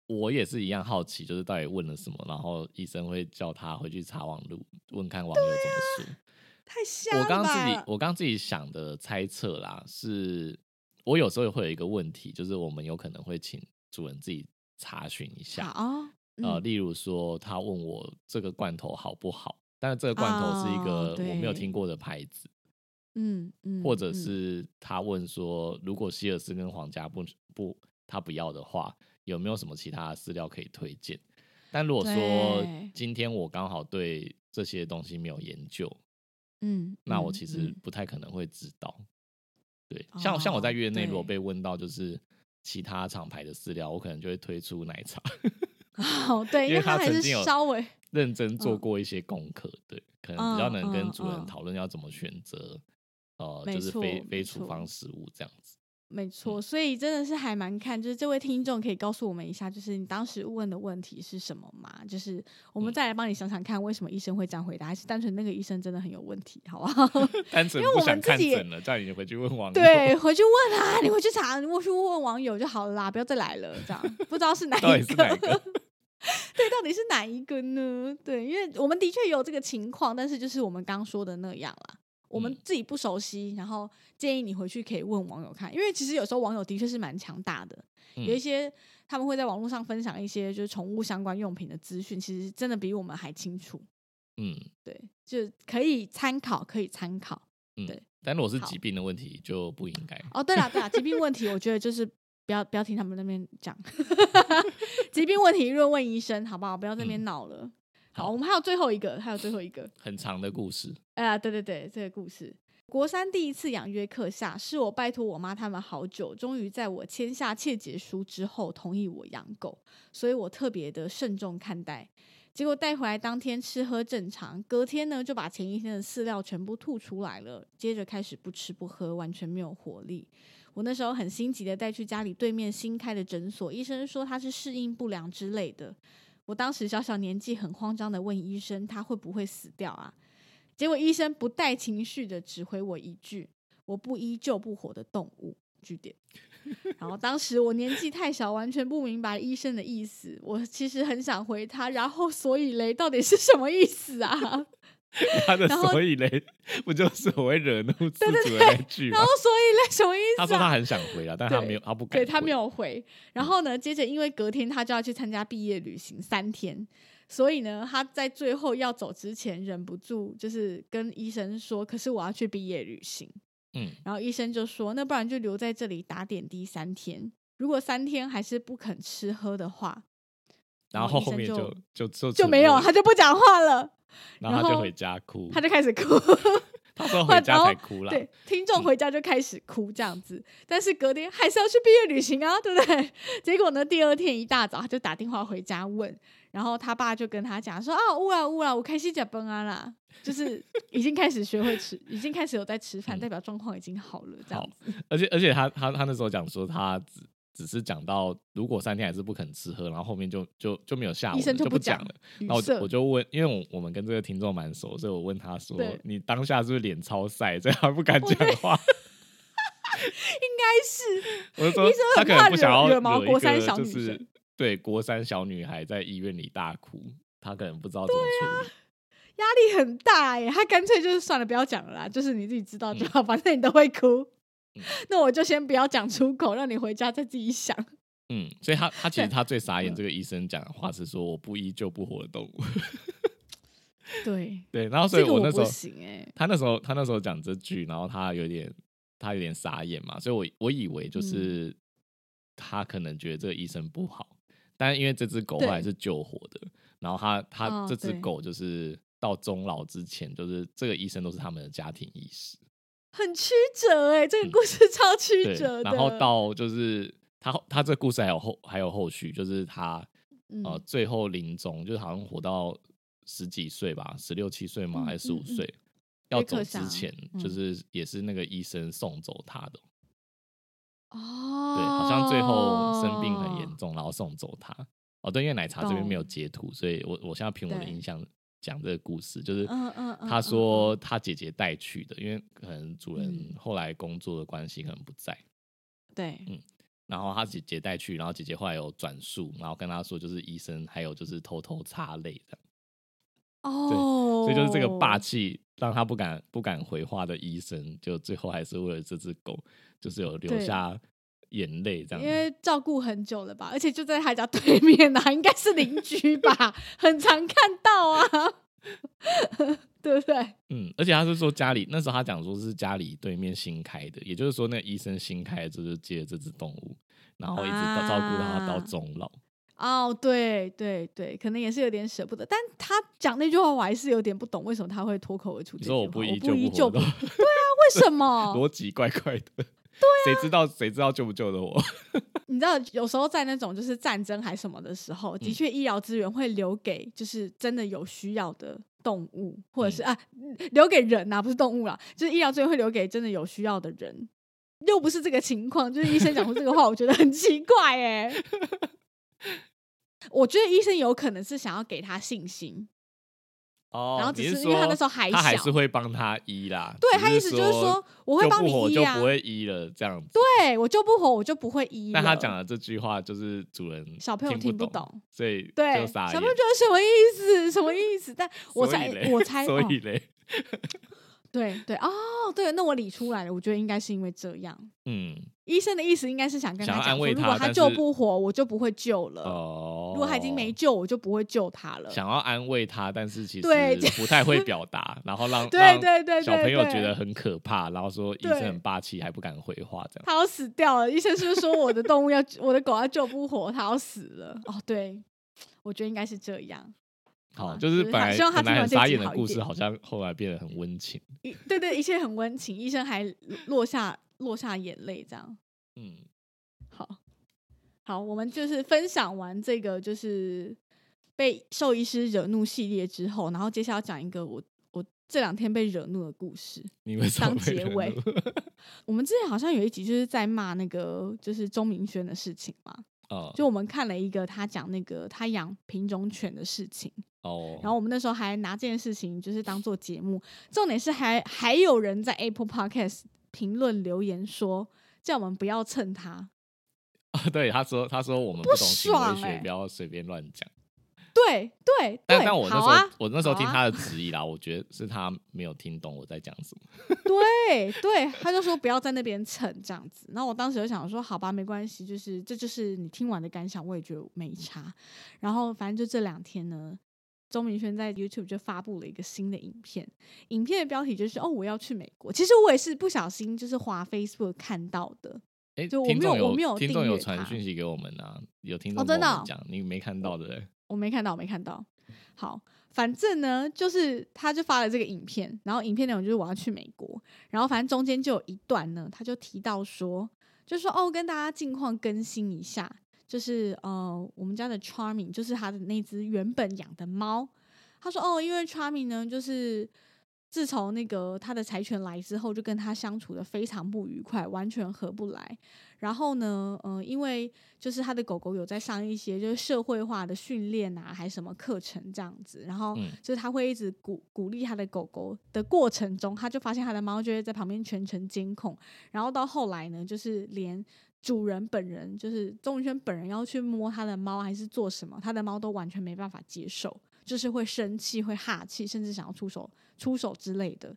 我也是一样好奇，就是到底问了什么，然后医生会叫他回去查网路，问看网友怎么说。<laughs> 太瞎了！我刚刚自己，我刚自己想的猜测啦，是我有时候会有一个问题，就是我们有可能会请主人自己查询一下啊，呃，例如说他问我这个罐头好不好，但是这个罐头是一个我没有听过的牌子，嗯嗯，或者是他问说，如果希尔斯跟皇家不不他不要的话，有没有什么其他的饲料可以推荐？但如果说今天我刚好对这些东西没有研究。嗯，那我其实不太可能会知道。对，像像我在月内如果被问到就是其他厂牌的饲料，我可能就会推出奶茶。<laughs> 哦，对，因为他曾经有稍微认真做过一些功课，对，可能比较能跟主人讨论要怎么选择，呃，就是非非处方食物这样子。没错，所以真的是还蛮看，就是这位听众可以告诉我们一下，就是你当时问的问题是什么吗？就是我们再来帮你想想看，为什么医生会这样回答，还是单纯那个医生真的很有问题，好不好？<laughs> 单纯不想看诊了，叫你回去问网友。对，回去问啊，你回去查，你回去问网友就好了啦，不要再来了，这样不知道是哪 <laughs> 一个。<laughs> 对，到底是哪一个呢？对，因为我们的确有这个情况，但是就是我们刚说的那样啦。我们自己不熟悉，然后建议你回去可以问网友看，因为其实有时候网友的确是蛮强大的，有一些他们会在网络上分享一些就是宠物相关用品的资讯，其实真的比我们还清楚。嗯，对，就可以参考，可以参考。对，但如果是疾病的问题就不应该。哦，对了对了，疾病问题我觉得就是不要不要听他们那边讲，<laughs> 疾病问题若问医生好不好？不要那边闹了。好，我们还有最后一个，还有最后一个 <laughs> 很长的故事。哎 <laughs> 呀，对对对，这个故事，国三第一次养约克夏，是我拜托我妈他们好久，终于在我签下切结书之后同意我养狗，所以我特别的慎重看待。结果带回来当天吃喝正常，隔天呢就把前一天的饲料全部吐出来了，接着开始不吃不喝，完全没有活力。我那时候很心急的带去家里对面新开的诊所，医生说他是适应不良之类的。我当时小小年纪，很慌张的问医生：“他会不会死掉啊？”结果医生不带情绪的只回我一句：“我不依救不活的动物。”句点。然后当时我年纪太小，完全不明白医生的意思。我其实很想回他，然后所以雷，到底是什么意思啊？<laughs> 他的所以嘞，不就是我会惹怒自主的那句吗？然后所以嘞，什么意思？他说他很想回啊，但他没有，他不敢。对他没有回。然后呢，接着因为隔天他就要去参加毕业旅行三天，所以呢，他在最后要走之前，忍不住就是跟医生说：“可是我要去毕业旅行。”嗯，然后医生就说：“那不然就留在这里打点滴三天。如果三天还是不肯吃喝的话，然后后面就就就就没有，他就不讲话了。<laughs> ”然后他就回家哭，他就开始哭。<laughs> 他说 <laughs> 回家才哭了。对，听众回家就开始哭这样子。但是隔天还是要去毕业旅行啊，对不对？结果呢，第二天一大早他就打电话回家问，然后他爸就跟他讲说：“啊，呜啊呜啊，我开始讲崩啊啦，就是已经开始学会吃，已经开始有在吃饭，代表状况已经好了。”这样子。而且而且他他他那时候讲说他只。是讲到如果三天还是不肯吃喝，然后后面就就就没有下文，就不讲了。然后我就问，因为我我们跟这个听众蛮熟，所以我问他说：“你当下是不是脸超晒，这样不敢讲话？” <laughs> 应该是，<laughs> 我说他可能不想要惹国三小女是对国三小女孩在医院里大哭，他可能不知道怎么处理，<laughs> 压力很大哎，他干脆就是算了，不要讲了啦，就是你自己知道就好，反正你都会哭。<laughs> 那我就先不要讲出口，让你回家再自己想。嗯，所以他他其实他最傻眼，这个医生讲的话是说我不医救不活的动物。<laughs> 对对，然后所以我那时候他那时候他那时候讲这句，然后他有点他有点傻眼嘛，所以我我以为就是他可能觉得这个医生不好，但因为这只狗后来是救活的，然后他他这只狗就是到终老之前，就是这个医生都是他们的家庭医师。很曲折哎，这个故事超曲折的。然后到就是他他这个故事还有后还有后续，就是他呃最后临终，就是好像活到十几岁吧，十六七岁吗？还是十五岁？要走之前，就是也是那个医生送走他的。哦，对，好像最后生病很严重，然后送走他。哦，对，因为奶茶这边没有截图，所以我我现在凭我的印象。讲这个故事，就是嗯嗯嗯他嗯说他姐姐带去的，因为可能主人嗯。后来工作的关系可能不在，对，然后他姐姐带去，然后姐姐后来有转述，然后跟他说就是医生还有就是偷偷擦泪这样，哦，所以就是这个霸气让他不敢不敢回话的医生，就最后还是为了这只狗，就是有留下眼泪这样因。为照顾很久了吧，而且就在他家对面啊，<laughs> 应该是邻居吧，很常看到啊，<laughs> 对不对？嗯，而且他是说家里那时候他讲说是家里对面新开的，也就是说那医生新开的就是接这只动物，然后一直到照顾到它到啊终老。哦，对对对，可能也是有点舍不得，但他讲那句话我还是有点不懂，为什么他会脱口而出这你句话？我说我不依不依就不，<laughs> 对啊，为什么？逻辑怪怪的。对啊，谁知道谁知道救不救得我？<laughs> 你知道，有时候在那种就是战争还什么的时候，嗯的确医疗资源会留给就是真的有需要的动物，或者是、嗯啊留给人呐、不是动物啦，就是医疗资源会留给真的有需要的人。又不是这个情况，就是医生讲出这个话，我觉得很奇怪哎、<laughs> 我觉得医生有可能是想要给他信心，哦然后只是是因为他那时候还小他还是会帮他医啦。对他意思就是说我会帮你医啊就不会医了这样子。对我救不活，我就不会医了。但他讲的这句话就是主人小朋友听听不懂，所以对，小朋友眼觉得什么意思？什么意思？但我才我猜哦所以嘞，<laughs> 对对哦，对，那我理出来了，我觉得应该是因为这样。嗯，医生的意思应该是想跟他讲说，安慰如果他救不活，我就不会救了；哦，如果他已经没救，我就不会救他了。想要安慰他，但是其实不太会表达，然后让 <laughs> 对让对对对小朋友觉得很可怕，然后说医生很霸气，还不敢回话这样。他要死掉了，医生是不是说我的动物要 <laughs> 我的狗要救不活，他要死了？哦，对，我觉得应该是这样。好，啊就是本来就是他希望他本来很听完这集傻眼的故事，好像后来变得很温情。<laughs> 一对对，一切很温情，医生还落下落下眼泪，这样。嗯，好，好，我们就是分享完这个就是被兽医师惹怒系列之后，然后接下来要讲一个我我这两天被惹怒的故事。你为什么当结尾 <laughs> 我们之前好像有一集就是在骂那个就是钟明轩的事情嘛，哦就我们看了一个他讲那个他养品种犬的事情，哦，然后我们那时候还拿这件事情就是当做节目，重点是还还有人在 Apple Podcast 评论留言说叫我们不要蹭他，<laughs> 对他说他说我们不懂行为学，不要随便乱讲。对对对，但但我那时候、啊，我那时候听他的质疑啦，我觉得是他没有听懂我在讲什么。<laughs> 对对，他就说不要在那边蹭这样子。然后我当时就想说，好吧，没关系，就是这就是你听完的感想，我也觉得没差。然后反正就这两天呢，钟明轩在 YouTube 就发布了一个新的影片，影片的标题就是哦我要去美国。其实我也是不小心就是滑 Facebook 看到的，哎，就我听众没有我没有听众有传讯息给我们啊，有听众哦真的讲，你没看到的欸。我没看到，我没看到。好，反正呢，就是他就发了这个影片，然后影片内容就是我要去美国，然后反正中间就有一段呢，他就提到说，就说哦，跟大家近况更新一下，就是呃，我们家的 Charming 就是他的那只原本养的猫，他说哦，因为 Charming 呢，就是自从那个他的柴犬来之后，就跟他相处的非常不愉快，完全合不来。然后呢，呃，因为就是他的狗狗有在上一些就是社会化的训练啊，还是什么课程这样子，然后嗯。就是他会一直鼓鼓励他的狗狗的过程中，他就发现他的猫就会在旁边全程监控，然后到后来呢，就是连主人本人，就是钟宇轩本人要去摸他的猫还是做什么，他的猫都完全没办法接受，就是会生气、会哈气，甚至想要出手出手之类的。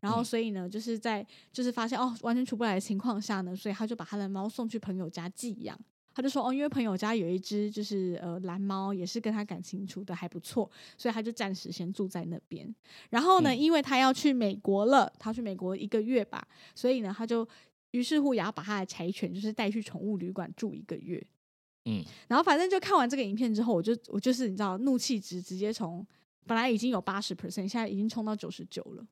然后，嗯所以呢，就是在就是发现哦，完全出不来的情况下呢，所以他就把他的猫送去朋友家寄养。他就说哦，因为朋友家有一只就是呃蓝猫，也是跟他感情处的还不错，所以他就暂时先住在那边。然后呢，嗯因为他要去美国了，他去美国一个月吧，所以呢，他就于是乎也要把他的柴犬就是带去宠物旅馆住一个月。嗯，然后反正就看完这个影片之后，我就我就是你知道，怒气值直接从本来已经有八十 percent，现在已经冲到九十九了。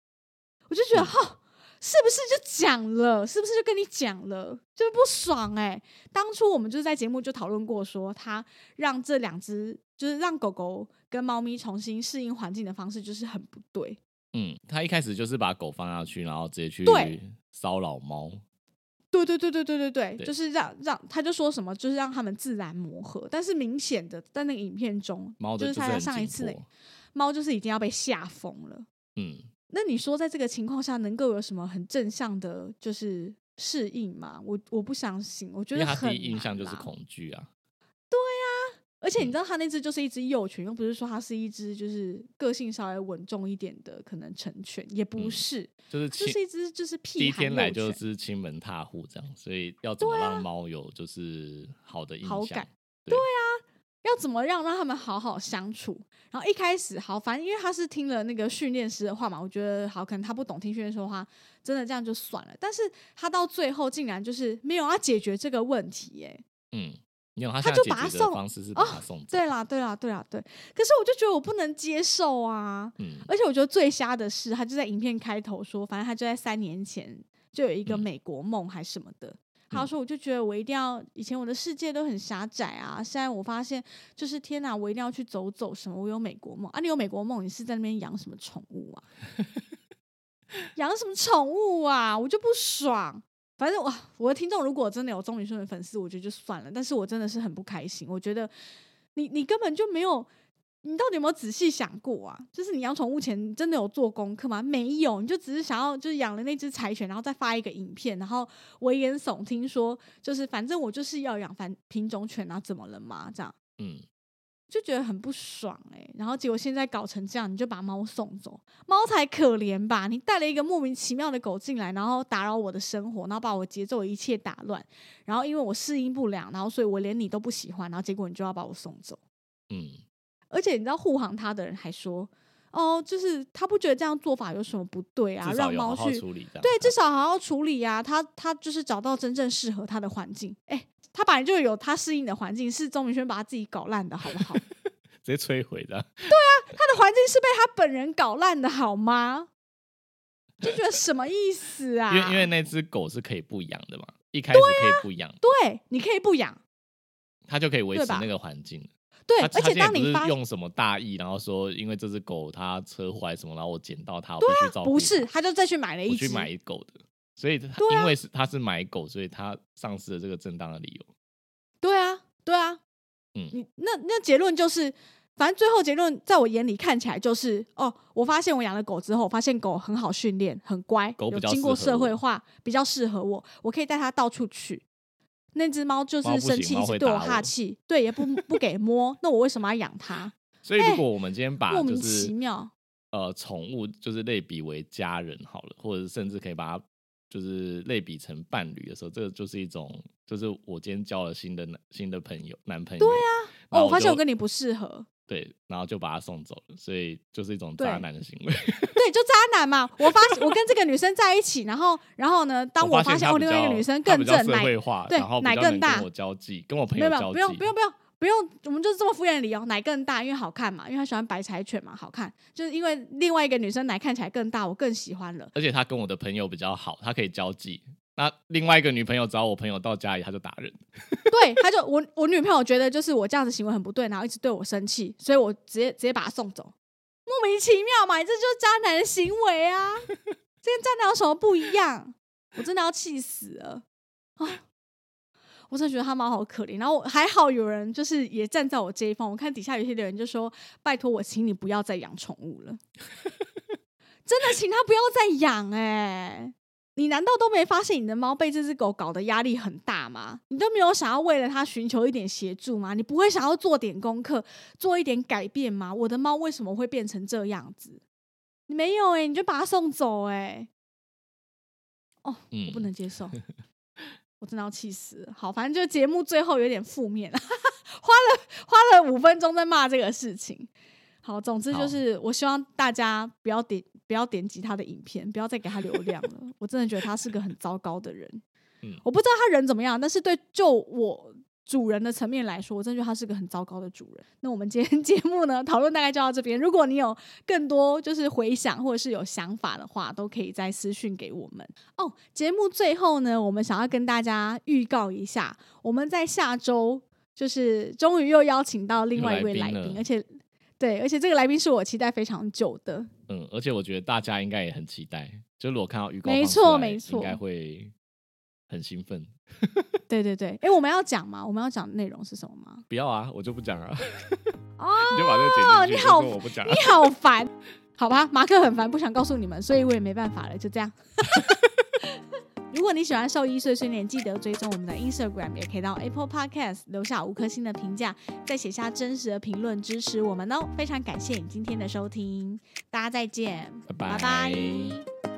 我就觉得嗯哈、是不是就讲了？是不是就跟你讲了？就是不爽哎、当初我们就是在节目就讨论过说他让这两只就是让狗狗跟猫咪重新适应环境的方式，就是很不对。嗯，他一开始就是把狗放下去，然后直接去对骚扰猫。对对对对对对对，对就是让让他就说什么，就是让他们自然磨合。但是明显的在那个影片中，猫就是他在上一次猫就是已经要被吓疯了。嗯，那你说在这个情况下能够有什么很正向的，就是适应吗？我我不相信，我觉得很第一印象就是恐惧啊。而且你知道，它那只就是一只幼犬，又不是说它是一只就是个性稍微稳重一点的可能成犬，也不嗯是，就是就是一只就是屁第一天来就犬是亲门踏户这样，所以要怎么让猫有就是好的印象好感？对要怎么让让他们好好相处？然后一开始好，反正因为他是听了那个训练师的话嘛，我觉得好，可能他不懂听训练师的话，真的这样就算了。但是他到最后竟然就是没有要解决这个问题、耶。嗯，他就把他送方式是把他送走。对啦，对啦，对啦，对。可是我就觉得我不能接受啊！嗯而且我觉得最瞎的是，他就在影片开头说，反正他就在三年前就有一个嗯美国梦还什么的。他嗯说：“我就觉得我一定要，以前我的世界都很狭窄啊，现在我发现就是天哪，我一定要去走走什么。我有美国梦啊，你有美国梦，你是在那边养什么宠物啊？<laughs> 养什么宠物啊？我就不爽。反正哇，我的听众如果真的有钟宇顺的粉丝，我觉得就算了。但是我真的是很不开心，我觉得你你根本就没有，你到底有没有仔细想过啊？就是你养宠物前，真的有做功课吗？没有，你就只是想要就是养了那只柴犬，然后再发一个影片，然后危言耸听说，就是反正我就是要养反品种犬啊，怎么了嘛？这样嗯，就觉得很不爽哎、然后结果现在搞成这样，你就把猫送走，猫才可怜吧？你带了一个莫名其妙的狗进来，然后打扰我的生活，然后把我节奏一切打乱，然后因为我适应不良，然后所以我连你都不喜欢，然后结果你就要把我送走。嗯，而且你知道护航他的人还说，哦，就是他不觉得这样做法有什么不对啊，让猫去。对，至少好好处理啊。他他就是找到真正适合他的环境。哎、他本来就有他适应的环境，是钟明轩把他自己搞烂的好不好？<laughs> 直接摧毁的。对啊他的环境是被他本人搞烂的好吗？就觉得什么意思啊？因为因为那只狗是可以不养的嘛，一开始可以不养，对，你可以不养，它就可以维持那个环境。对，而且当你发用什么大意，然后说因为这只狗它车祸还是什么，然后我捡到它，我必须照顾。啊不是，他就再去买了一只，我去买狗的，所以它对啊因为是他是买狗，所以他丧失了这个正当的理由。对啊，对啊，嗯你那那结论就是，反正最后结论在我眼里看起来就是，哦，我发现我养了狗之后，我发现狗很好训练，很乖，狗比较有经过社会化，比较适合我，我可以带它到处去。那只猫就是生气，一直对我哈气，对，也不不给摸，那我为什么要养它？所以如果我们今天把哎莫名其妙。呃宠物就是类比为家人好了，或者甚至可以把它就是类比成伴侣的时候，这个就是一种就是我今天交了新的男新的朋友男朋友，对啊，哦，我发现我跟你不适合，对，然后就把他送走了，所以就是一种渣男的行为。对，就渣男嘛。我发我跟这个女生在一起，然后然后呢，当我发现哦，另外一个女生更正，奶化，对然后奶更大跟我交际，跟我朋没有没有，友交际，不用不用不用不用，我们就是这么敷衍的理由，奶更大，因为好看嘛，因为他喜欢白柴犬嘛，好看，就是因为另外一个女生奶看起来更大，我更喜欢了。而且他跟我的朋友比较好，他可以交际。那另外一个女朋友找我朋友到家里，他就打人。<laughs> 对，他就我我女朋友觉得就是我这样子行为很不对，然后一直对我生气，所以我直接直接把他送走，莫名其妙嘛，这就是渣男的行为啊，这跟渣男有什么不一样？我真的要气死了啊！我真的觉得他猫好可怜，然后还好有人就是也站在我这一方，我看底下有些留言就说：“拜托我，请你不要再养宠物了。”真的，请他不要再养哎、你难道都没发现你的猫被这只狗搞得压力很大吗？你都没有想要为了它寻求一点协助吗？你不会想要做点功课，做一点改变吗？我的猫为什么会变成这样子？你没有哎、你就把它送走哎、哦，嗯我不能接受，<laughs> 我真的要气死了。好，反正就节目最后有点负面，<laughs> 花了花了五分钟在骂这个事情。好，总之就是我希望大家不要点不要点击他的影片，不要再给他流量了。我真的觉得他是个很糟糕的人。嗯我不知道他人怎么样，但是对就我主人的层面来说，我真的觉得他是个很糟糕的主人。那我们今天 <laughs> 节目呢，讨论大概就到这边。如果你有更多就是回想或者是有想法的话，都可以再私讯给我们哦。节目最后呢，我们想要跟大家预告一下，我们在下周就是终于又邀请到另外一位来宾，来宾而且对，而且这个来宾是我期待非常久的。嗯，而且我觉得大家应该也很期待，就如果看到预告，没错没错应该会很兴奋。对 <laughs> 对对，哎，我们要讲吗？我们要讲内容是什么吗？不要啊，我就不讲了。<laughs> 哦，你就把这个剪进去。你好，我不讲。你好烦，好吧？马克很烦，不想告诉你们，所以我也没办法了，就这样。<laughs> 如果你喜欢兽医碎碎念，记得追踪我们的 Instagram，也可以到 Apple Podcast 留下五颗星的评价，再写下真实的评论支持我们哦。非常感谢你今天的收听，大家再见，拜拜。